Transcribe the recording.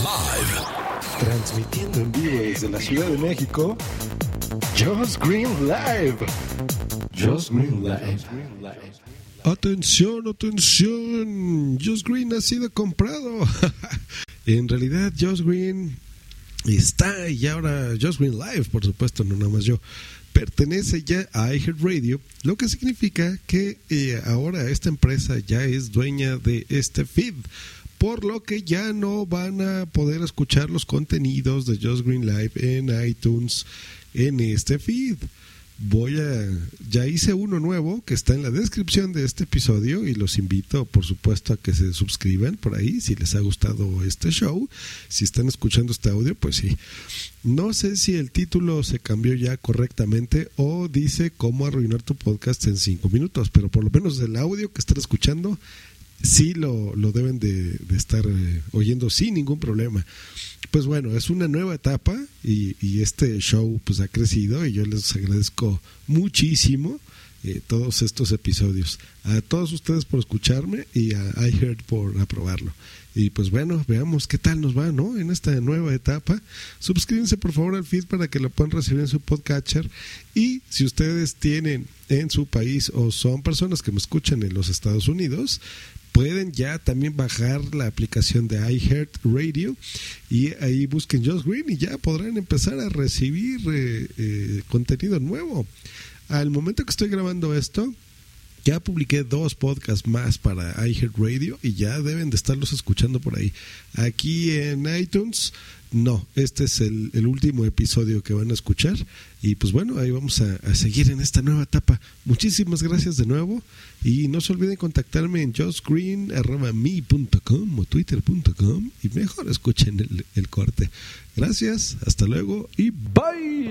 Live. Transmitiendo en vivo desde la Ciudad de México, Josh Green Live. Josh Green Live. Atención, atención. Josh Green ha sido comprado. en realidad, Josh Green está y ahora Josh Green Live, por supuesto, no nada más yo. Pertenece ya a iHeartRadio, lo que significa que eh, ahora esta empresa ya es dueña de este feed por lo que ya no van a poder escuchar los contenidos de Just Green Live en iTunes en este feed. Voy a ya hice uno nuevo que está en la descripción de este episodio y los invito por supuesto a que se suscriban por ahí si les ha gustado este show. Si están escuchando este audio, pues sí. No sé si el título se cambió ya correctamente o dice cómo arruinar tu podcast en cinco minutos, pero por lo menos el audio que están escuchando sí lo, lo deben de, estar eh, oyendo sin ningún problema. Pues bueno, es una nueva etapa y, y, este show pues ha crecido y yo les agradezco muchísimo eh, todos estos episodios. A todos ustedes por escucharme y a iHeart por aprobarlo. Y pues bueno, veamos qué tal nos va, ¿no? En esta nueva etapa. Suscríbanse por favor al feed para que lo puedan recibir en su podcatcher. Y si ustedes tienen en su país o son personas que me escuchan en los Estados Unidos, pueden ya también bajar la aplicación de iHeartRadio y ahí busquen Josh Green y ya podrán empezar a recibir eh, eh, contenido nuevo. Al momento que estoy grabando esto, ya publiqué dos podcasts más para iHeartRadio y ya deben de estarlos escuchando por ahí. Aquí en iTunes, no, este es el, último episodio que van a escuchar. Y pues bueno, ahí vamos a, seguir en esta nueva etapa. Muchísimas gracias de nuevo. Y no se olviden contactarme en justgreen.me.com o twitter.com y mejor escuchen el, el corte. Gracias, hasta luego y bye.